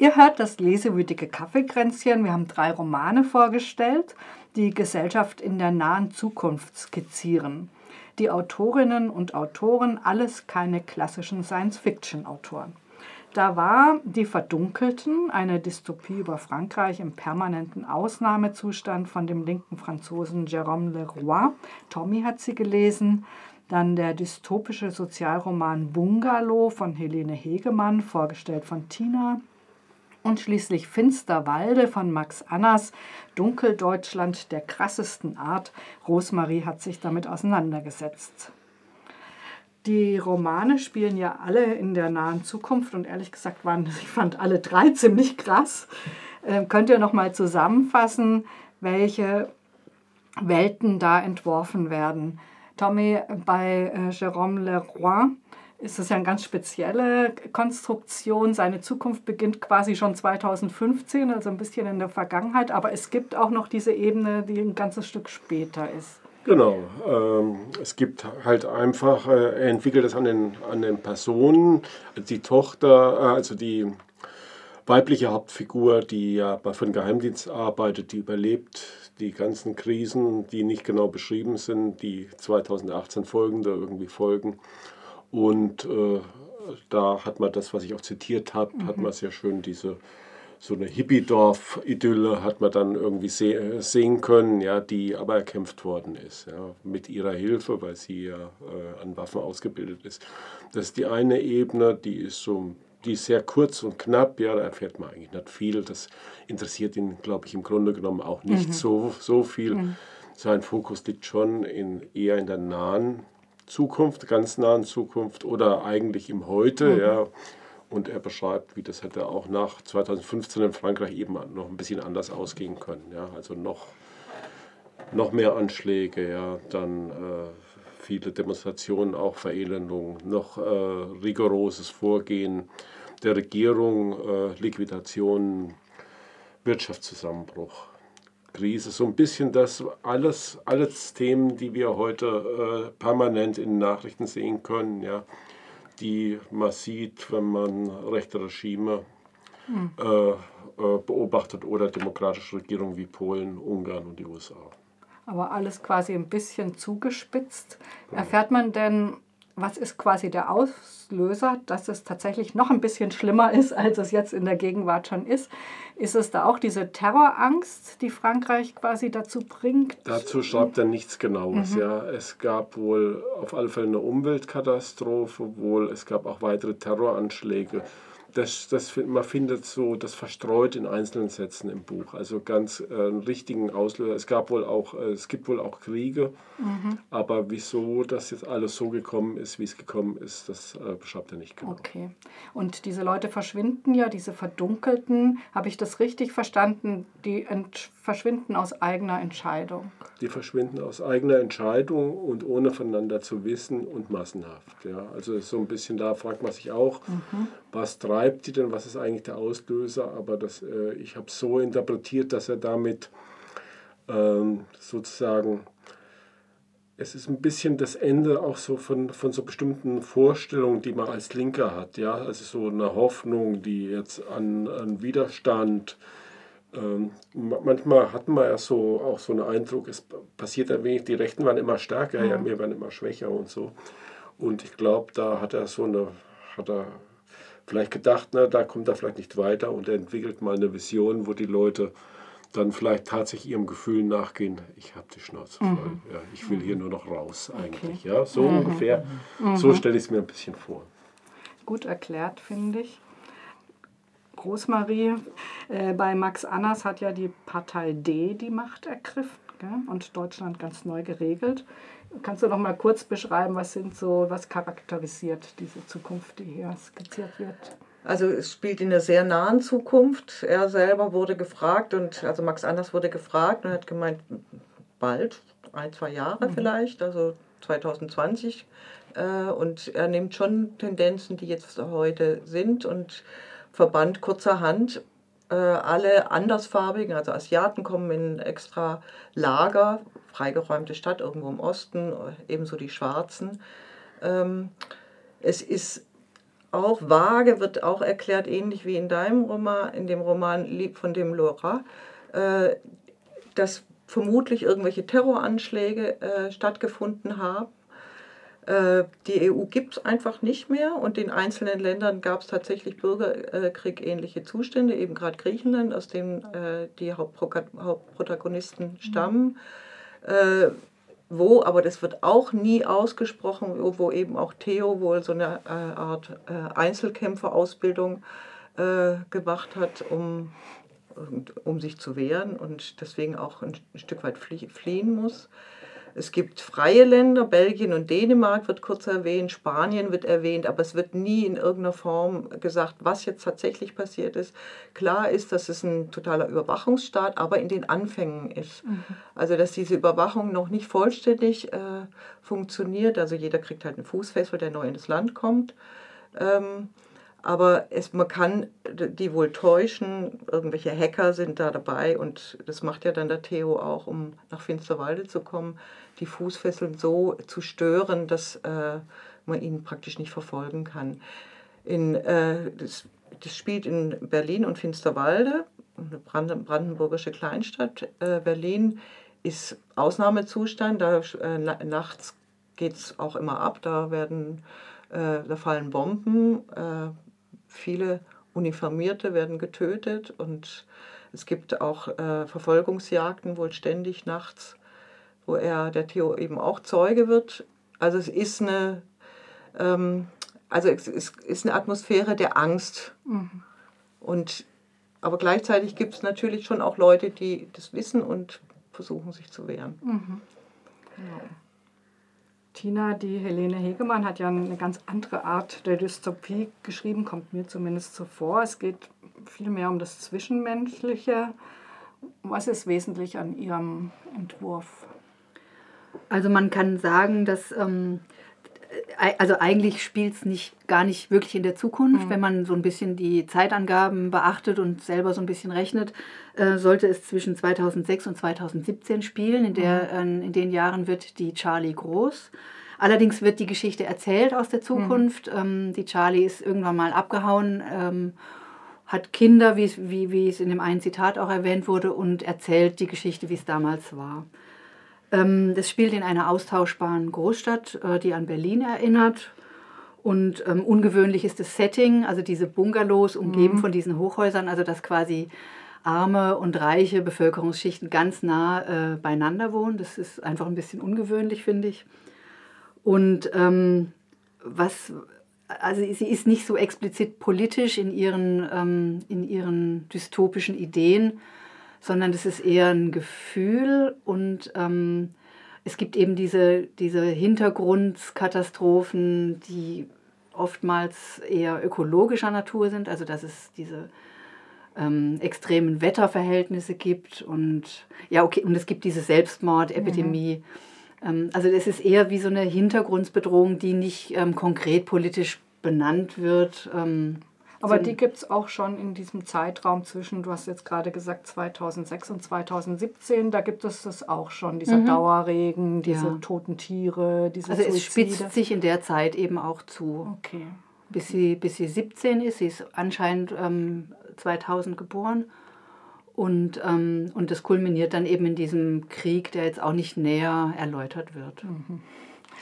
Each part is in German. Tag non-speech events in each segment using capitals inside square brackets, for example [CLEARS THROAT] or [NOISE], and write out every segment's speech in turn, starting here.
Ihr hört das lesewütige Kaffeekränzchen. Wir haben drei Romane vorgestellt, die Gesellschaft in der nahen Zukunft skizzieren. Die Autorinnen und Autoren, alles keine klassischen Science-Fiction-Autoren. Da war Die Verdunkelten, eine Dystopie über Frankreich im permanenten Ausnahmezustand von dem linken Franzosen Jérôme Leroy. Tommy hat sie gelesen. Dann der dystopische Sozialroman Bungalow von Helene Hegemann, vorgestellt von Tina. Und schließlich Finsterwalde von Max Annas, Dunkeldeutschland der krassesten Art. Rosemarie hat sich damit auseinandergesetzt. Die Romane spielen ja alle in der nahen Zukunft und ehrlich gesagt waren, [LAUGHS] ich fand alle drei ziemlich krass. Äh, könnt ihr noch mal zusammenfassen, welche Welten da entworfen werden? Tommy, bei äh, Jérôme Leroy ist es ja eine ganz spezielle Konstruktion. Seine Zukunft beginnt quasi schon 2015, also ein bisschen in der Vergangenheit, aber es gibt auch noch diese Ebene, die ein ganzes Stück später ist. Genau. Ähm, es gibt halt einfach, äh, er entwickelt es an den, an den Personen. Die Tochter, äh, also die weibliche Hauptfigur, die ja für den Geheimdienst arbeitet, die überlebt die ganzen Krisen, die nicht genau beschrieben sind, die 2018 folgende irgendwie folgen. Und äh, da hat man das, was ich auch zitiert habe, mhm. hat man sehr schön diese so eine Hippie-Dorf-Idylle hat man dann irgendwie sehen können, ja, die aber erkämpft worden ist, ja, mit ihrer Hilfe, weil sie ja äh, an Waffen ausgebildet ist. Das ist die eine Ebene, die ist so, die ist sehr kurz und knapp, ja, da erfährt man eigentlich nicht viel. Das interessiert ihn, glaube ich, im Grunde genommen auch nicht mhm. so, so viel. Mhm. Sein Fokus liegt schon in, eher in der nahen Zukunft, ganz nahen Zukunft oder eigentlich im Heute, mhm. ja und er beschreibt, wie das hätte auch nach 2015 in Frankreich eben noch ein bisschen anders ausgehen können. Ja? Also noch, noch mehr Anschläge, ja? dann äh, viele Demonstrationen, auch Verelendung, noch äh, rigoroses Vorgehen der Regierung, äh, Liquidation, Wirtschaftszusammenbruch. Krise, so ein bisschen das alles, alles Themen, die wir heute äh, permanent in Nachrichten sehen können, ja, die man sieht, wenn man rechte Regime hm. äh, äh, beobachtet oder demokratische Regierungen wie Polen, Ungarn und die USA. Aber alles quasi ein bisschen zugespitzt. Erfährt man denn was ist quasi der Auslöser, dass es tatsächlich noch ein bisschen schlimmer [LAUGHS] ist, als es jetzt in der Gegenwart schon ist? Ist es da auch diese Terrorangst, die Frankreich quasi dazu bringt? Dazu schreibt er nichts Genaues. Mhm. Ja. Es gab wohl auf alle Fälle eine Umweltkatastrophe, wohl es gab auch weitere Terroranschläge das, das, man findet so das verstreut in einzelnen Sätzen im Buch. Also ganz äh, einen richtigen Auslöser. Es gab wohl auch, äh, es gibt wohl auch Kriege, mhm. aber wieso das jetzt alles so gekommen ist, wie es gekommen ist, das äh, beschreibt er nicht genau. Okay. Und diese Leute verschwinden ja, diese Verdunkelten, habe ich das richtig verstanden? Die verschwinden aus eigener Entscheidung. Die verschwinden aus eigener Entscheidung und ohne voneinander zu wissen und massenhaft. Ja. Also so ein bisschen da fragt man sich auch, mhm. was treibt die denn, was ist eigentlich der Auslöser, aber das, äh, ich habe es so interpretiert, dass er damit ähm, sozusagen, es ist ein bisschen das Ende auch so von, von so bestimmten Vorstellungen, die man als Linker hat, ja, also so eine Hoffnung, die jetzt an, an Widerstand, ähm, manchmal hat man ja so auch so einen Eindruck, es passiert ein wenig, die Rechten waren immer stärker, ja, wir waren immer schwächer und so. Und ich glaube, da hat er so eine, hat er vielleicht gedacht, na, da kommt er vielleicht nicht weiter und er entwickelt mal eine Vision, wo die Leute dann vielleicht tatsächlich ihrem Gefühl nachgehen, ich habe die Schnauze voll, mhm. ja, ich will hier nur noch raus eigentlich. Okay. Ja, so mhm. ungefähr, mhm. so stelle ich es mir ein bisschen vor. Gut erklärt, finde ich. Rosmarie, äh, bei Max Annas hat ja die Partei D die Macht ergriffen gell? und Deutschland ganz neu geregelt. Kannst du noch mal kurz beschreiben, was sind so, was charakterisiert diese Zukunft, die hier skizziert wird? Also es spielt in der sehr nahen Zukunft. Er selber wurde gefragt und also Max Anders wurde gefragt und hat gemeint, bald, ein, zwei Jahre mhm. vielleicht, also 2020. Äh, und er nimmt schon Tendenzen, die jetzt heute sind und verbannt kurzerhand äh, alle andersfarbigen, also Asiaten kommen in extra Lager, freigeräumte Stadt irgendwo im Osten, ebenso die Schwarzen. Ähm, es ist auch vage, wird auch erklärt, ähnlich wie in deinem Roman, in dem Roman Lieb von dem Laura, äh, dass vermutlich irgendwelche Terroranschläge äh, stattgefunden haben. Äh, die EU gibt es einfach nicht mehr und in einzelnen Ländern gab es tatsächlich Bürgerkrieg-ähnliche Zustände, eben gerade Griechenland, aus dem äh, die Hauptprotagonisten stammen. Mhm. wo, aber das wird auch nie ausgesprochen, wo eben auch Theo wohl so eine Art Einzelkämpferausbildung gemacht hat, um um sich zu wehren und deswegen auch ein Stück weit fliehen muss. Es gibt freie Länder, Belgien und Dänemark wird kurz erwähnt, Spanien wird erwähnt, aber es wird nie in irgendeiner Form gesagt, was jetzt tatsächlich passiert ist. Klar ist, dass es ein totaler Überwachungsstaat, aber in den Anfängen ist. Mhm. Also dass diese Überwachung noch nicht vollständig äh, funktioniert. Also jeder kriegt halt einen Fußfessel, der neu ins Land kommt. Ähm, aber es, man kann die wohl täuschen, irgendwelche Hacker sind da dabei und das macht ja dann der Theo auch, um nach Finsterwalde zu kommen, die Fußfesseln so zu stören, dass äh, man ihn praktisch nicht verfolgen kann. In, äh, das, das, spielt in Berlin und Finsterwalde, eine brandenburgische Kleinstadt. Äh, Berlin ist Ausnahmezustand, da äh, nachts geht es auch immer ab, da werden äh, da fallen Bomben, äh, Viele Uniformierte werden getötet und es gibt auch äh, Verfolgungsjagden, wohl ständig nachts, wo er, der Theo eben auch Zeuge wird. Also es ist eine, ähm, also es ist eine Atmosphäre der Angst. Mhm. Und, aber gleichzeitig gibt es natürlich schon auch Leute, die das wissen und versuchen sich zu wehren. Mhm. Genau. Tina, die Helene Hegemann, hat ja eine ganz andere Art der Dystopie geschrieben, kommt mir zumindest so vor. Es geht viel mehr um das Zwischenmenschliche. Was ist wesentlich an Ihrem Entwurf? Also man kann sagen, dass ähm, also eigentlich spielt es nicht, gar nicht wirklich in der Zukunft. Mhm. Wenn man so ein bisschen die Zeitangaben beachtet und selber so ein bisschen rechnet, äh, sollte es zwischen 2006 und 2017 spielen. In, der, mhm. äh, in den Jahren wird die Charlie groß. Allerdings wird die Geschichte erzählt aus der Zukunft. Mhm. Ähm, die Charlie ist irgendwann mal abgehauen, ähm, hat Kinder, wie, wie, wie es in dem einen Zitat auch erwähnt wurde, und erzählt die Geschichte, wie es damals war. Ähm, das spielt in einer austauschbaren Großstadt, äh, die an Berlin erinnert. Und ähm, ungewöhnlich ist das Setting, also diese Bungalows umgeben mhm. von diesen Hochhäusern, also dass quasi arme und reiche Bevölkerungsschichten ganz nah äh, beieinander wohnen. Das ist einfach ein bisschen ungewöhnlich, finde ich. Und ähm, was, also sie ist nicht so explizit politisch in ihren, ähm, in ihren dystopischen Ideen, sondern das ist eher ein Gefühl und ähm, es gibt eben diese, diese Hintergrundkatastrophen, die oftmals eher ökologischer Natur sind, also dass es diese ähm, extremen Wetterverhältnisse gibt und ja, okay, und es gibt diese Selbstmordepidemie. Mhm. Ähm, also es ist eher wie so eine Hintergrundbedrohung, die nicht ähm, konkret politisch benannt wird. Ähm, aber die gibt es auch schon in diesem Zeitraum zwischen, du hast jetzt gerade gesagt, 2006 und 2017, da gibt es das auch schon, dieser mhm. Dauerregen, diese ja. toten Tiere, diese Also es spitzt sich in der Zeit eben auch zu. Okay. Bis sie, bis sie 17 ist, sie ist anscheinend ähm, 2000 geboren. Und, ähm, und das kulminiert dann eben in diesem Krieg, der jetzt auch nicht näher erläutert wird. Mhm.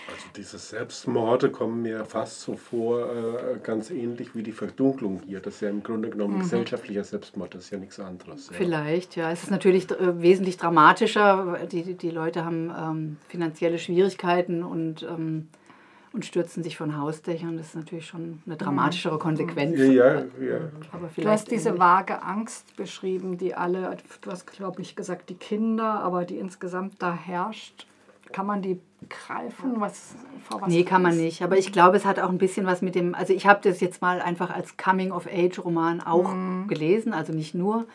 Also diese Selbstmorde kommen mir fast so vor, äh, ganz ähnlich wie die Verdunklung hier. Das ist ja im Grunde genommen mhm. gesellschaftlicher Selbstmord, das ist ja nichts anderes. Ja. Vielleicht, ja. Es ist natürlich äh, wesentlich dramatischer. Die, die Leute haben ähm, finanzielle Schwierigkeiten und, ähm, und stürzen sich von Hausdächern. Das ist natürlich schon eine dramatischere Konsequenz. Ja, ja. ja. Aber du hast diese ähnlich. vage Angst beschrieben, die alle, du hast glaube ich gesagt, die Kinder, aber die insgesamt da herrscht. Kann man die greifen? Was, vor was nee, kann man nicht. Aber ich glaube, es hat auch ein bisschen was mit dem, also ich habe das jetzt mal einfach als Coming-of-Age-Roman auch mhm. gelesen, also nicht nur,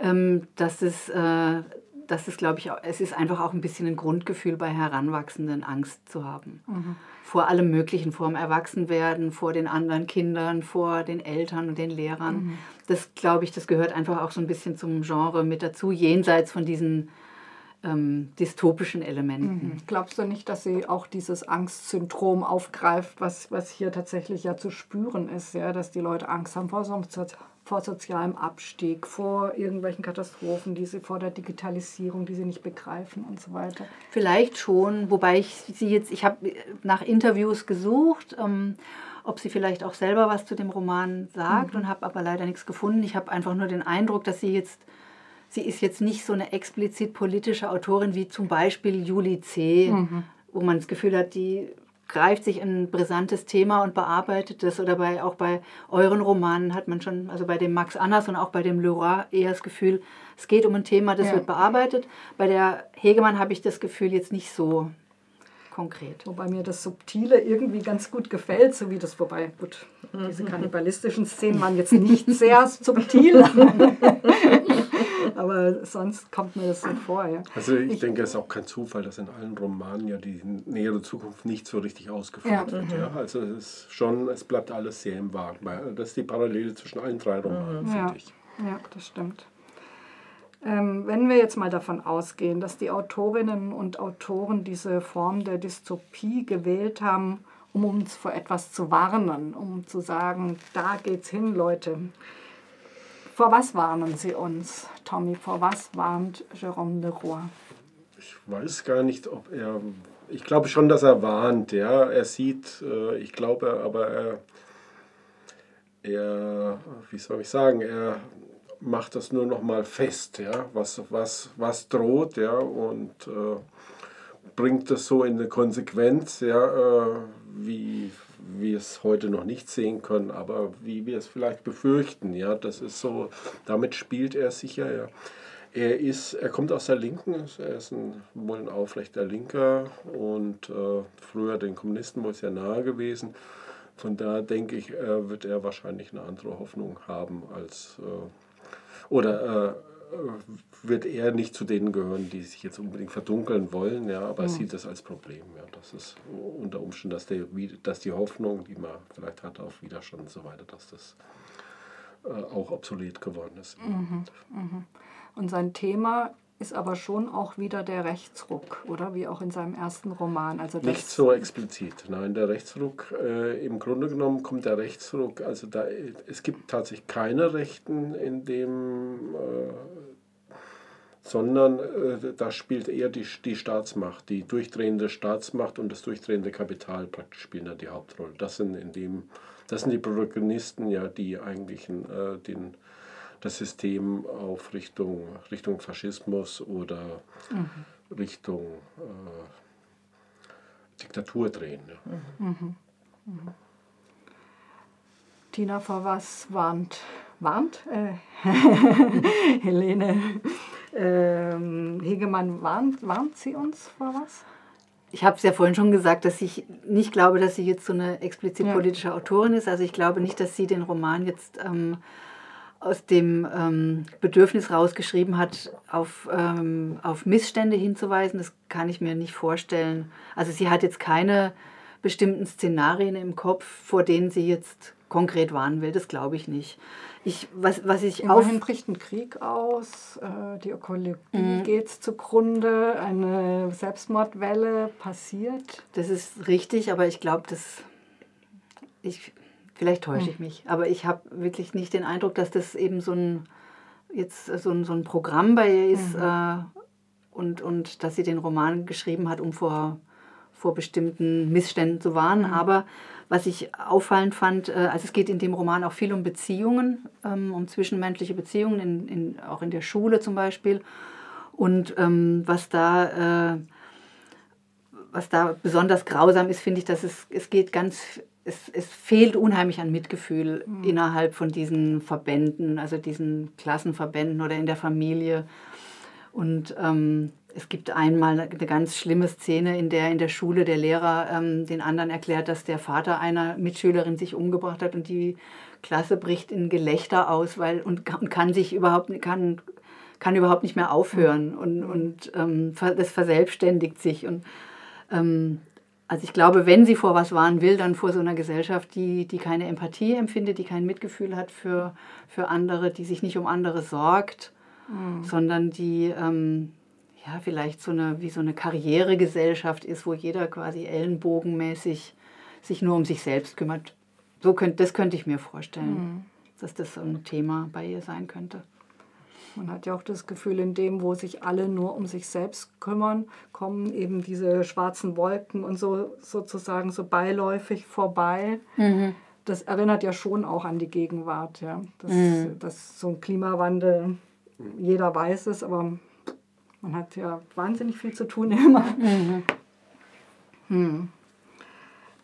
ähm, dass es, äh, dass es glaube ich, es ist einfach auch ein bisschen ein Grundgefühl bei Heranwachsenden, Angst zu haben. Mhm. Vor allem Möglichen, vor dem Erwachsenwerden, vor den anderen Kindern, vor den Eltern und den Lehrern. Mhm. Das glaube ich, das gehört einfach auch so ein bisschen zum Genre mit dazu, jenseits von diesen ähm, dystopischen Elementen. Mhm. Glaubst du nicht, dass sie auch dieses Angstsyndrom aufgreift, was, was hier tatsächlich ja zu spüren ist, ja? dass die Leute Angst haben vor, so, vor sozialem Abstieg, vor irgendwelchen Katastrophen, die sie vor der Digitalisierung, die sie nicht begreifen und so weiter? Vielleicht schon, wobei ich sie jetzt, ich habe nach Interviews gesucht. Ähm, ob sie vielleicht auch selber was zu dem Roman sagt mhm. und habe aber leider nichts gefunden. Ich habe einfach nur den Eindruck, dass sie jetzt sie ist jetzt nicht so eine explizit politische Autorin wie zum Beispiel Julie C., mhm. wo man das Gefühl hat, die greift sich ein brisantes Thema und bearbeitet das. Oder bei, auch bei euren Romanen hat man schon, also bei dem Max Annas und auch bei dem Leroy eher das Gefühl, es geht um ein Thema, das ja. wird bearbeitet. Bei der Hegemann habe ich das Gefühl jetzt nicht so konkret. Wobei mir das Subtile irgendwie ganz gut gefällt, so wie das, wobei, gut, diese kannibalistischen Szenen waren jetzt nicht sehr subtil. [LAUGHS] [LAUGHS] aber sonst kommt mir das so vor. Ja. Also ich, ich denke, es ist auch kein Zufall, dass in allen Romanen ja die nähere Zukunft nicht so richtig ausgeführt ja. wird. Ja. Also es ist schon, es bleibt alles sehr im Wagen. Das ist die Parallele zwischen allen drei Romanen, mhm. finde ja. ich. Ja, das stimmt. Ähm, wenn wir jetzt mal davon ausgehen, dass die Autorinnen und Autoren diese Form der Dystopie gewählt haben, um uns vor etwas zu warnen, um zu sagen, da geht's hin, Leute. Vor was warnen Sie uns, Tommy? Vor was warnt Jérôme Leroy? Ich weiß gar nicht, ob er. Ich glaube schon, dass er warnt. Ja, er sieht. Äh, ich glaube, aber er. Er, wie soll ich sagen, er macht das nur noch mal fest, ja, was, was, was droht, ja, und äh, bringt das so in eine Konsequenz, ja, äh, wie, wir es heute noch nicht sehen können, aber wie wir es vielleicht befürchten. Ja, das ist so, damit spielt er sicher. Ja. Er, ist, er kommt aus der Linken, er ist ein, wohl ein aufrechter Linker und äh, früher den Kommunisten wohl sehr nahe gewesen. Von da denke ich, äh, wird er wahrscheinlich eine andere Hoffnung haben als äh, oder äh, wird er nicht zu denen gehören, die sich jetzt unbedingt verdunkeln wollen, ja, aber er sieht das als Problem. Ja. Das ist unter Umständen, dass, der, dass die Hoffnung, die man vielleicht hat auf Widerstand und so weiter, dass das äh, auch obsolet geworden ist. Mhm, mh. Und sein Thema ist aber schon auch wieder der Rechtsruck, oder? Wie auch in seinem ersten Roman. Also Nicht so explizit. Nein, der Rechtsruck, äh, im Grunde genommen kommt der Rechtsruck, also da, es gibt tatsächlich keine Rechten in dem äh, sondern äh, da spielt eher die, die Staatsmacht, die durchdrehende Staatsmacht und das durchdrehende Kapital praktisch spielen da die Hauptrolle. Das sind, in dem, das sind die Protagonisten, ja, die eigentlich äh, den, das System auf Richtung, Richtung Faschismus oder mhm. Richtung äh, Diktatur drehen. Ja. Mhm. Mhm. Tina, vor was warnt, warnt äh, [LAUGHS] Helene ähm, Hegemann, warnt, warnt sie uns vor was? Ich habe es ja vorhin schon gesagt, dass ich nicht glaube, dass sie jetzt so eine explizit ja. politische Autorin ist. Also ich glaube nicht, dass sie den Roman jetzt ähm, aus dem ähm, Bedürfnis rausgeschrieben hat, auf, ähm, auf Missstände hinzuweisen. Das kann ich mir nicht vorstellen. Also sie hat jetzt keine bestimmten Szenarien im Kopf, vor denen sie jetzt konkret warnen will. Das glaube ich nicht. Ich, was, was ich Immerhin bricht ein Krieg aus, äh, die Ökologie mhm. geht zugrunde, eine Selbstmordwelle passiert. Das ist richtig, aber ich glaube, dass ich vielleicht täusche ich mhm. mich, aber ich habe wirklich nicht den Eindruck, dass das eben so ein jetzt so ein, so ein Programm bei ihr ist mhm. äh, und, und dass sie den Roman geschrieben hat, um vor, vor bestimmten Missständen zu warnen. Mhm. Aber was ich auffallend fand, äh, also es geht in dem Roman auch viel um Beziehungen, ähm, um zwischenmenschliche Beziehungen, in, in, auch in der Schule zum Beispiel. Und ähm, was da... Äh, was da besonders grausam ist, finde ich, dass es, es geht ganz, es, es fehlt unheimlich an Mitgefühl mhm. innerhalb von diesen Verbänden, also diesen Klassenverbänden oder in der Familie. Und ähm, es gibt einmal eine ganz schlimme Szene, in der in der Schule der Lehrer ähm, den anderen erklärt, dass der Vater einer Mitschülerin sich umgebracht hat und die Klasse bricht in Gelächter aus, weil und, und kann sich überhaupt kann kann überhaupt nicht mehr aufhören und, und ähm, das verselbstständigt sich und ähm, also ich glaube, wenn sie vor was warnen will, dann vor so einer Gesellschaft, die, die keine Empathie empfindet, die kein Mitgefühl hat für, für andere, die sich nicht um andere sorgt, mhm. sondern die ähm, ja, vielleicht so eine, wie so eine Karrieregesellschaft ist, wo jeder quasi ellenbogenmäßig sich nur um sich selbst kümmert. So könnt, das könnte ich mir vorstellen, mhm. dass das so ein Thema bei ihr sein könnte. Man hat ja auch das Gefühl, in dem, wo sich alle nur um sich selbst kümmern, kommen eben diese schwarzen Wolken und so sozusagen so beiläufig vorbei. Mhm. Das erinnert ja schon auch an die Gegenwart, ja. Das, mhm. das so ein Klimawandel, jeder weiß es, aber man hat ja wahnsinnig viel zu tun [LAUGHS] immer. Mhm. Hm.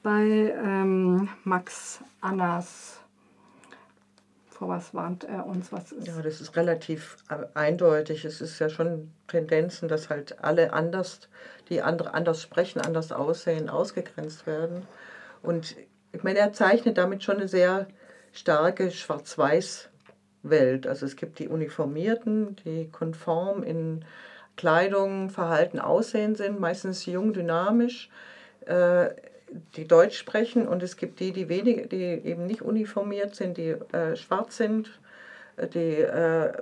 Bei ähm, Max Annas vor was warnt er uns? Was ist? Ja, das ist relativ äh, eindeutig. Es ist ja schon Tendenzen, dass halt alle anders, die andere anders sprechen, anders aussehen, ausgegrenzt werden. Und ich meine, er zeichnet damit schon eine sehr starke Schwarz-Weiß-Welt. Also es gibt die Uniformierten, die konform in Kleidung, Verhalten, Aussehen sind, meistens jung, dynamisch. Äh, die Deutsch sprechen und es gibt die, die, wenig, die eben nicht uniformiert sind, die äh, schwarz sind, äh, die äh,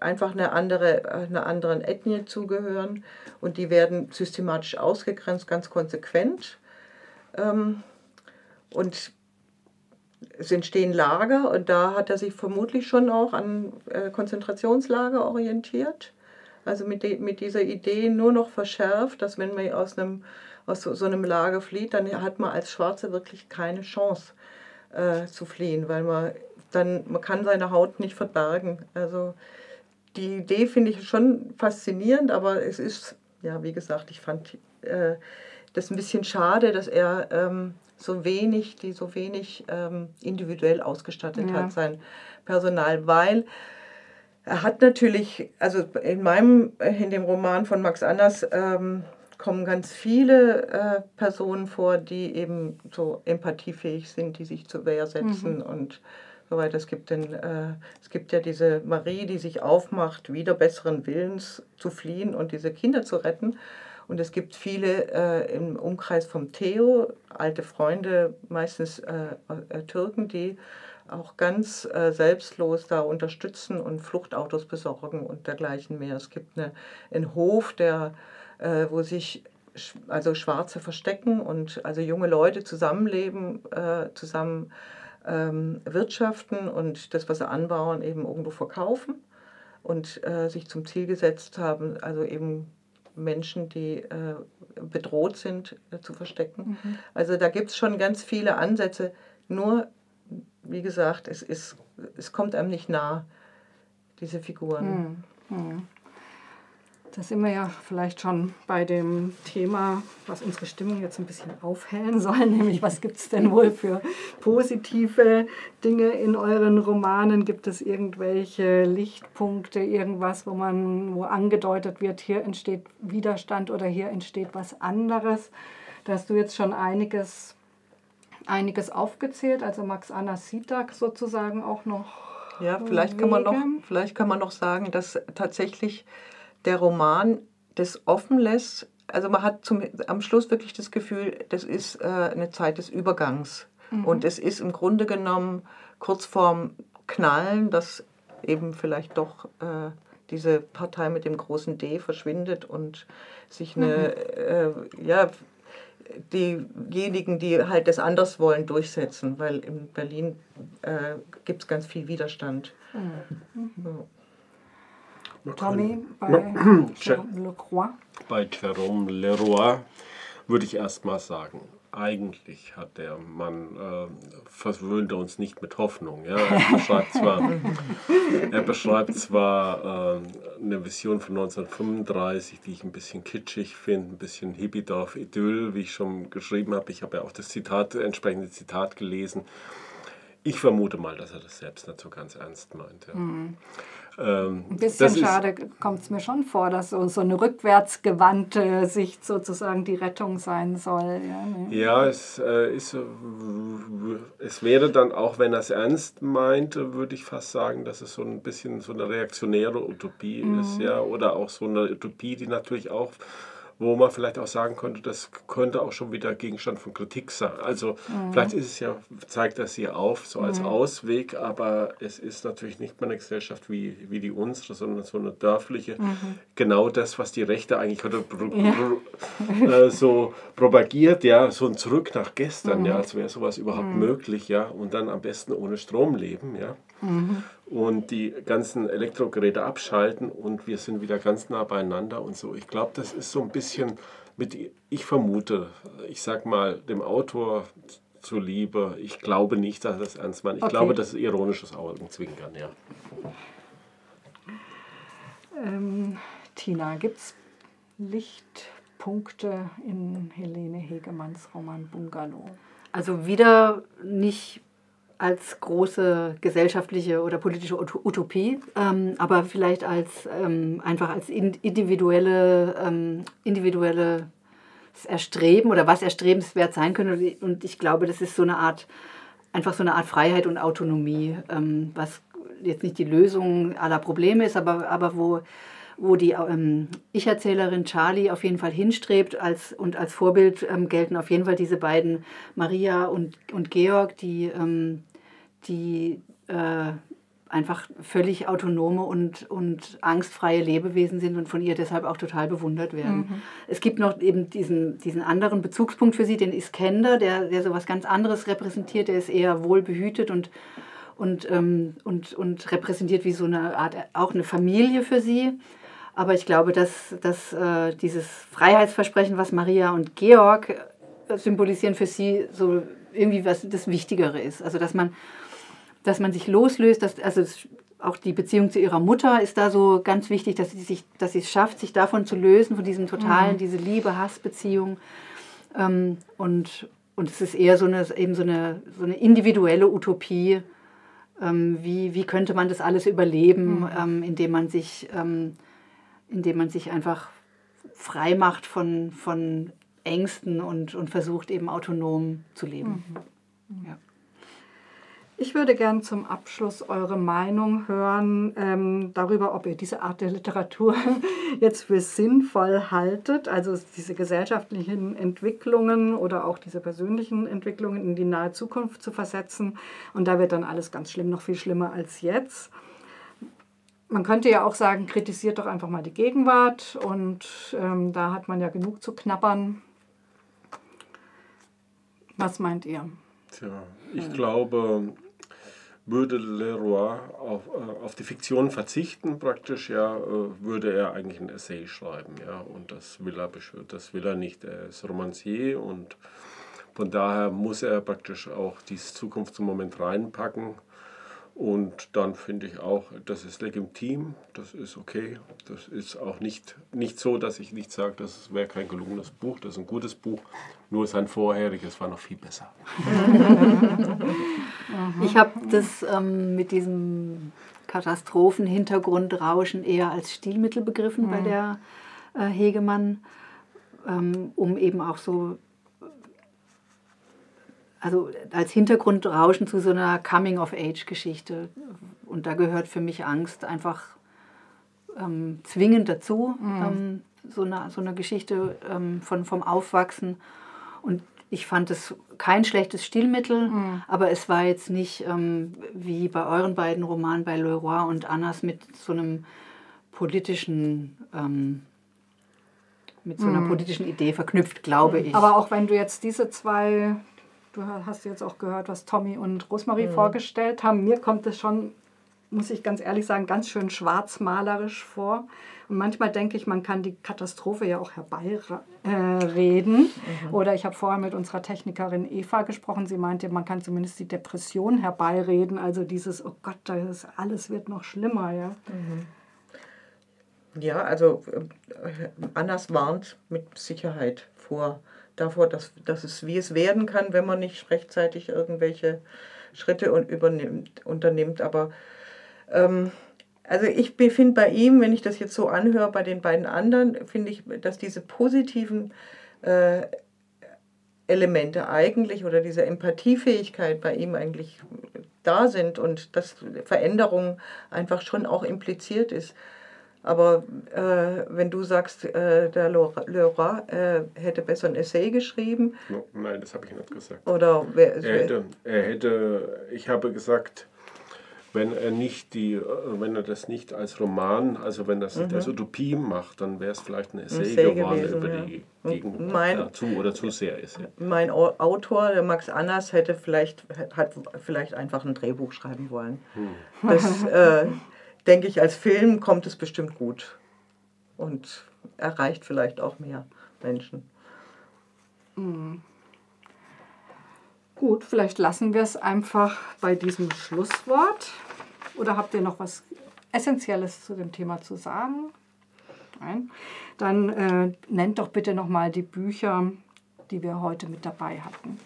einfach eine andere, einer anderen Ethnie zugehören und die werden systematisch ausgegrenzt, ganz konsequent. Ähm, und es entstehen Lager und da hat er sich vermutlich schon auch an äh, Konzentrationslager orientiert. Also mit, de, mit dieser Idee nur noch verschärft, dass wenn man aus einem aus so, so einem Lager flieht, dann hat man als Schwarze wirklich keine Chance äh, zu fliehen, weil man dann, man kann seine Haut nicht verbergen. Also die Idee finde ich schon faszinierend, aber es ist, ja, wie gesagt, ich fand äh, das ein bisschen schade, dass er ähm, so wenig, die so wenig ähm, individuell ausgestattet ja. hat, sein Personal, weil er hat natürlich, also in meinem, in dem Roman von Max Anders, ähm, kommen ganz viele äh, Personen vor, die eben so empathiefähig sind, die sich zur Wehr setzen mhm. und so weiter. Es gibt, den, äh, es gibt ja diese Marie, die sich aufmacht, wieder besseren Willens zu fliehen und diese Kinder zu retten. Und es gibt viele äh, im Umkreis vom Theo, alte Freunde, meistens äh, äh, Türken, die auch ganz äh, selbstlos da unterstützen und Fluchtautos besorgen und dergleichen mehr. Es gibt eine, einen Hof, der äh, wo sich also Schwarze verstecken und also junge Leute zusammenleben, äh, zusammen ähm, wirtschaften und das, was sie anbauen, eben irgendwo verkaufen und äh, sich zum Ziel gesetzt haben, also eben Menschen, die äh, bedroht sind, äh, zu verstecken. Mhm. Also da gibt es schon ganz viele Ansätze, nur wie gesagt, es, ist, es kommt einem nicht nah, diese Figuren. Mhm. Mhm. Da sind wir ja vielleicht schon bei dem Thema, was unsere Stimmung jetzt ein bisschen aufhellen soll, [LAUGHS] nämlich was gibt es denn wohl für positive Dinge in euren Romanen? Gibt es irgendwelche Lichtpunkte, irgendwas, wo man, wo angedeutet wird, hier entsteht Widerstand oder hier entsteht was anderes? Da hast du jetzt schon einiges, einiges aufgezählt, also Max Anna Sitak sozusagen auch noch. Ja, vielleicht kann, man noch, vielleicht kann man noch sagen, dass tatsächlich der Roman das offen lässt. Also man hat zum, am Schluss wirklich das Gefühl, das ist äh, eine Zeit des Übergangs. Mhm. Und es ist im Grunde genommen kurz vorm Knallen, dass eben vielleicht doch äh, diese Partei mit dem großen D verschwindet und sich eine, mhm. äh, ja, diejenigen, die halt das anders wollen, durchsetzen, weil in Berlin äh, gibt es ganz viel Widerstand. Mhm. Ja. Tommy bei Jerome [CLEARS THROAT] Leroy? Bei Jerome Leroy würde ich erst mal sagen, eigentlich hat der Mann, äh, verwöhnt er uns nicht mit Hoffnung. Ja? Er beschreibt zwar, [LAUGHS] er beschreibt zwar äh, eine Vision von 1935, die ich ein bisschen kitschig finde, ein bisschen Hippiedorf-Idyll, wie ich schon geschrieben habe. Ich habe ja auch das Zitat, entsprechende Zitat gelesen. Ich vermute mal, dass er das selbst nicht so ganz ernst meint. Ja. Mhm. Ähm, Ein bisschen schade kommt es mir schon vor, dass so, so eine rückwärtsgewandte Sicht sozusagen die Rettung sein soll. Ja, ne? ja es, äh, ist, es wäre dann auch, wenn er es ernst meinte, würde ich fast sagen, dass es so ein bisschen so eine reaktionäre Utopie mhm. ist. Ja? Oder auch so eine Utopie, die natürlich auch wo man vielleicht auch sagen könnte, das könnte auch schon wieder Gegenstand von Kritik sein. Also mhm. vielleicht ist es ja, zeigt das hier auf, so als mhm. Ausweg, aber es ist natürlich nicht mehr eine Gesellschaft wie, wie die unsere, sondern so eine dörfliche. Mhm. Genau das, was die Rechte eigentlich heute ja. äh, so propagiert, ja, so ein Zurück nach gestern, ja, mhm. als wäre sowas überhaupt mhm. möglich, ja, und dann am besten ohne Strom leben, ja. Und die ganzen Elektrogeräte abschalten und wir sind wieder ganz nah beieinander und so. Ich glaube, das ist so ein bisschen mit, ich vermute, ich sag mal, dem Autor zuliebe, ich glaube nicht, dass er das ernst meint. Ich okay. glaube, das ist ironisches Augenzwinkern, ja. Ähm, Tina, gibt es Lichtpunkte in Helene Hegemanns Roman Bungalow? Also wieder nicht als große gesellschaftliche oder politische Utopie, ähm, aber vielleicht als ähm, einfach als individuelle, ähm, individuelles Erstreben oder was erstrebenswert sein könnte. Und ich glaube, das ist so eine Art, einfach so eine Art Freiheit und Autonomie, ähm, was jetzt nicht die Lösung aller Probleme ist, aber, aber wo, wo die ähm, Ich-Erzählerin Charlie auf jeden Fall hinstrebt als, und als Vorbild ähm, gelten auf jeden Fall diese beiden Maria und, und Georg, die ähm, die äh, einfach völlig autonome und, und angstfreie Lebewesen sind und von ihr deshalb auch total bewundert werden. Mhm. Es gibt noch eben diesen, diesen anderen Bezugspunkt für sie, den Iskender, der, der so was ganz anderes repräsentiert, der ist eher wohlbehütet und, und, ähm, und, und repräsentiert wie so eine Art, auch eine Familie für sie. Aber ich glaube, dass, dass äh, dieses Freiheitsversprechen, was Maria und Georg symbolisieren, für sie so irgendwie was das Wichtigere ist. Also dass man dass man sich loslöst, dass, also auch die Beziehung zu ihrer Mutter ist da so ganz wichtig, dass sie sich, dass sie es schafft, sich davon zu lösen, von diesem totalen, mhm. diese Liebe-Hass-Beziehung. Ähm, und, und es ist eher so eine, eben so eine, so eine individuelle Utopie. Ähm, wie, wie könnte man das alles überleben, mhm. ähm, indem man sich, ähm, indem man sich einfach frei macht von, von Ängsten und, und versucht eben autonom zu leben. Mhm. Ja. Ich würde gern zum Abschluss eure Meinung hören ähm, darüber, ob ihr diese Art der Literatur [LAUGHS] jetzt für sinnvoll haltet, also diese gesellschaftlichen Entwicklungen oder auch diese persönlichen Entwicklungen in die nahe Zukunft zu versetzen. Und da wird dann alles ganz schlimm, noch viel schlimmer als jetzt. Man könnte ja auch sagen, kritisiert doch einfach mal die Gegenwart und ähm, da hat man ja genug zu knabbern. Was meint ihr? Tja, ich glaube, würde Leroy auf, äh, auf die Fiktion verzichten, praktisch, ja, äh, würde er eigentlich ein Essay schreiben, ja, und das will er, das will er nicht. Er ist Romancier und von daher muss er praktisch auch dieses Zukunftsmoment reinpacken und dann finde ich auch, das ist legitim, das ist okay. Das ist auch nicht, nicht so, dass ich nicht sage, das wäre kein gelungenes Buch, das ist ein gutes Buch. Nur sein vorheriges war noch viel besser. [LAUGHS] ich habe das ähm, mit diesem Katastrophenhintergrundrauschen eher als Stilmittel begriffen mhm. bei der äh, Hegemann, ähm, um eben auch so also als Hintergrundrauschen zu so einer Coming-of-Age-Geschichte. Und da gehört für mich Angst einfach ähm, zwingend dazu, mhm. ähm, so, eine, so eine Geschichte ähm, von, vom Aufwachsen. Und ich fand es kein schlechtes Stilmittel, mhm. aber es war jetzt nicht ähm, wie bei euren beiden Romanen, bei Leroy und Annas, mit so einem politischen ähm, mit so einer mhm. politischen Idee verknüpft, glaube ich. Aber auch wenn du jetzt diese zwei du hast jetzt auch gehört, was Tommy und Rosmarie mhm. vorgestellt haben. Mir kommt es schon, muss ich ganz ehrlich sagen, ganz schön schwarzmalerisch vor. Und manchmal denke ich, man kann die Katastrophe ja auch herbeireden. Mhm. Oder ich habe vorher mit unserer Technikerin Eva gesprochen. Sie meinte, man kann zumindest die Depression herbeireden. Also dieses, oh Gott, das alles wird noch schlimmer. Ja, mhm. ja also äh, Annas warnt mit Sicherheit vor davor, dass, dass es wie es werden kann, wenn man nicht rechtzeitig irgendwelche Schritte und übernimmt, unternimmt. Aber ähm, also ich finde bei ihm, wenn ich das jetzt so anhöre, bei den beiden anderen, finde ich, dass diese positiven äh, Elemente eigentlich oder diese Empathiefähigkeit bei ihm eigentlich da sind und dass Veränderung einfach schon auch impliziert ist. Aber äh, wenn du sagst, äh, der Leroy äh, hätte besser ein Essay geschrieben. No, nein, das habe ich nicht gesagt. Oder wer, er, hätte, er hätte, ich habe gesagt, wenn er nicht die, äh, wenn er das nicht als Roman, also wenn das mhm. als Utopie macht, dann wäre es vielleicht ein Essay, Essay geworden gewesen, über ja. die Gegend mein, ja, zu oder zu sehr ist. Ja. Mein Autor, der Max Annas, hätte vielleicht, hat vielleicht einfach ein Drehbuch schreiben wollen. Hm. Das äh, denke ich, als Film kommt es bestimmt gut und erreicht vielleicht auch mehr Menschen. Hm. Gut, vielleicht lassen wir es einfach bei diesem Schlusswort. Oder habt ihr noch was Essentielles zu dem Thema zu sagen? Nein. Dann äh, nennt doch bitte nochmal die Bücher, die wir heute mit dabei hatten.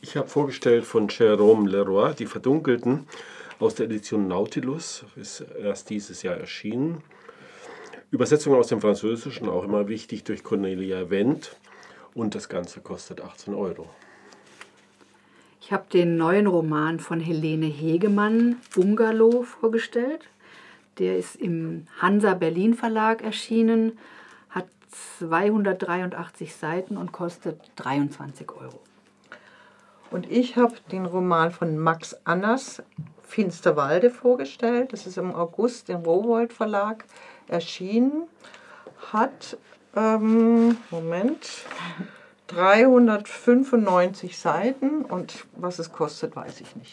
Ich habe vorgestellt von Jérôme Leroy, Die Verdunkelten, aus der Edition Nautilus, ist erst dieses Jahr erschienen. Übersetzung aus dem Französischen, auch immer wichtig, durch Cornelia Wendt. Und das Ganze kostet 18 Euro. Ich habe den neuen Roman von Helene Hegemann, Bungalow, vorgestellt. Der ist im Hansa Berlin Verlag erschienen, hat 283 Seiten und kostet 23 Euro. Und ich habe den Roman von Max Annas, Finsterwalde, vorgestellt. Das ist im August im Rowold Verlag erschienen. Hat, ähm, Moment, 395 Seiten und was es kostet, weiß ich nicht.